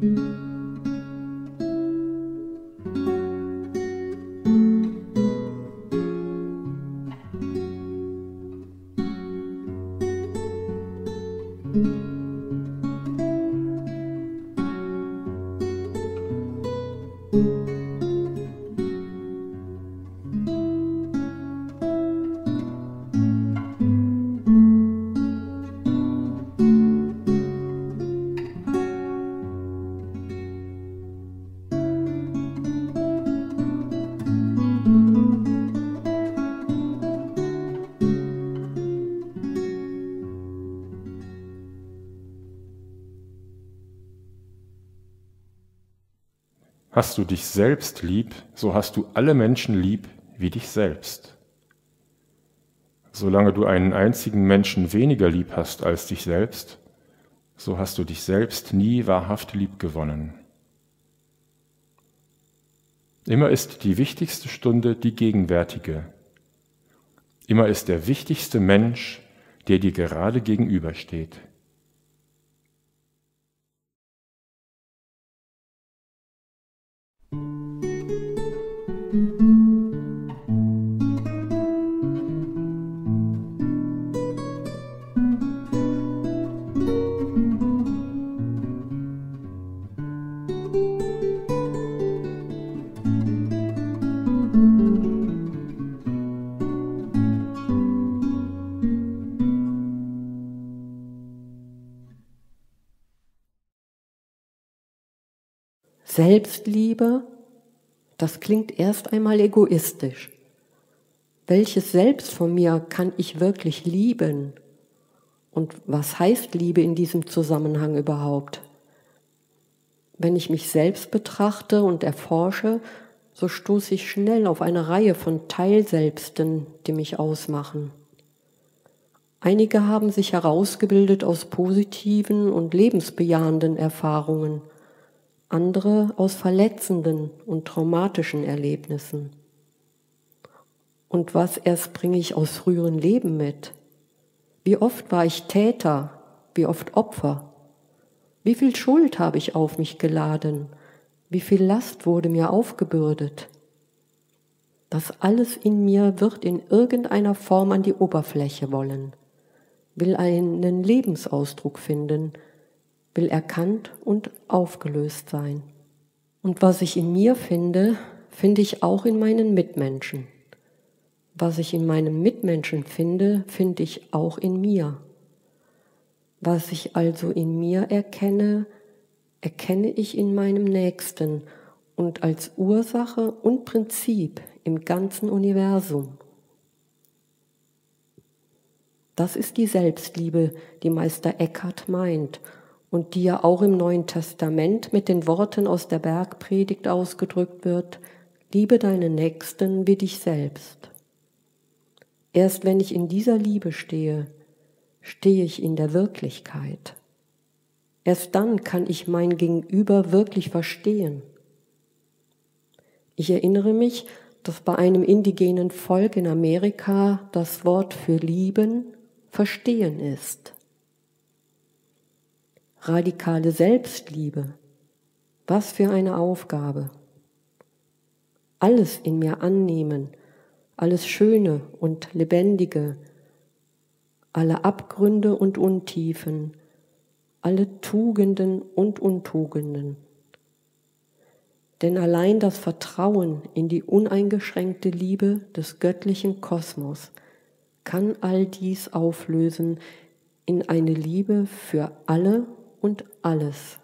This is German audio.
Música Hast du dich selbst lieb, so hast du alle Menschen lieb wie dich selbst. Solange du einen einzigen Menschen weniger lieb hast als dich selbst, so hast du dich selbst nie wahrhaft lieb gewonnen. Immer ist die wichtigste Stunde die gegenwärtige. Immer ist der wichtigste Mensch, der dir gerade gegenübersteht. Selbstliebe, das klingt erst einmal egoistisch. Welches Selbst von mir kann ich wirklich lieben? Und was heißt Liebe in diesem Zusammenhang überhaupt? Wenn ich mich selbst betrachte und erforsche, so stoße ich schnell auf eine Reihe von Teilselbsten, die mich ausmachen. Einige haben sich herausgebildet aus positiven und lebensbejahenden Erfahrungen andere aus verletzenden und traumatischen Erlebnissen. Und was erst bringe ich aus früheren Leben mit? Wie oft war ich Täter, wie oft Opfer? Wie viel Schuld habe ich auf mich geladen? Wie viel Last wurde mir aufgebürdet? Das alles in mir wird in irgendeiner Form an die Oberfläche wollen, will einen Lebensausdruck finden, will erkannt und aufgelöst sein. Und was ich in mir finde, finde ich auch in meinen Mitmenschen. Was ich in meinem Mitmenschen finde, finde ich auch in mir. Was ich also in mir erkenne, erkenne ich in meinem Nächsten und als Ursache und Prinzip im ganzen Universum. Das ist die Selbstliebe, die Meister Eckhart meint und die ja auch im Neuen Testament mit den Worten aus der Bergpredigt ausgedrückt wird, liebe deinen Nächsten wie dich selbst. Erst wenn ich in dieser Liebe stehe, stehe ich in der Wirklichkeit. Erst dann kann ich mein Gegenüber wirklich verstehen. Ich erinnere mich, dass bei einem indigenen Volk in Amerika das Wort für lieben verstehen ist radikale Selbstliebe. Was für eine Aufgabe. Alles in mir annehmen, alles Schöne und Lebendige, alle Abgründe und Untiefen, alle Tugenden und Untugenden. Denn allein das Vertrauen in die uneingeschränkte Liebe des göttlichen Kosmos kann all dies auflösen in eine Liebe für alle und alles.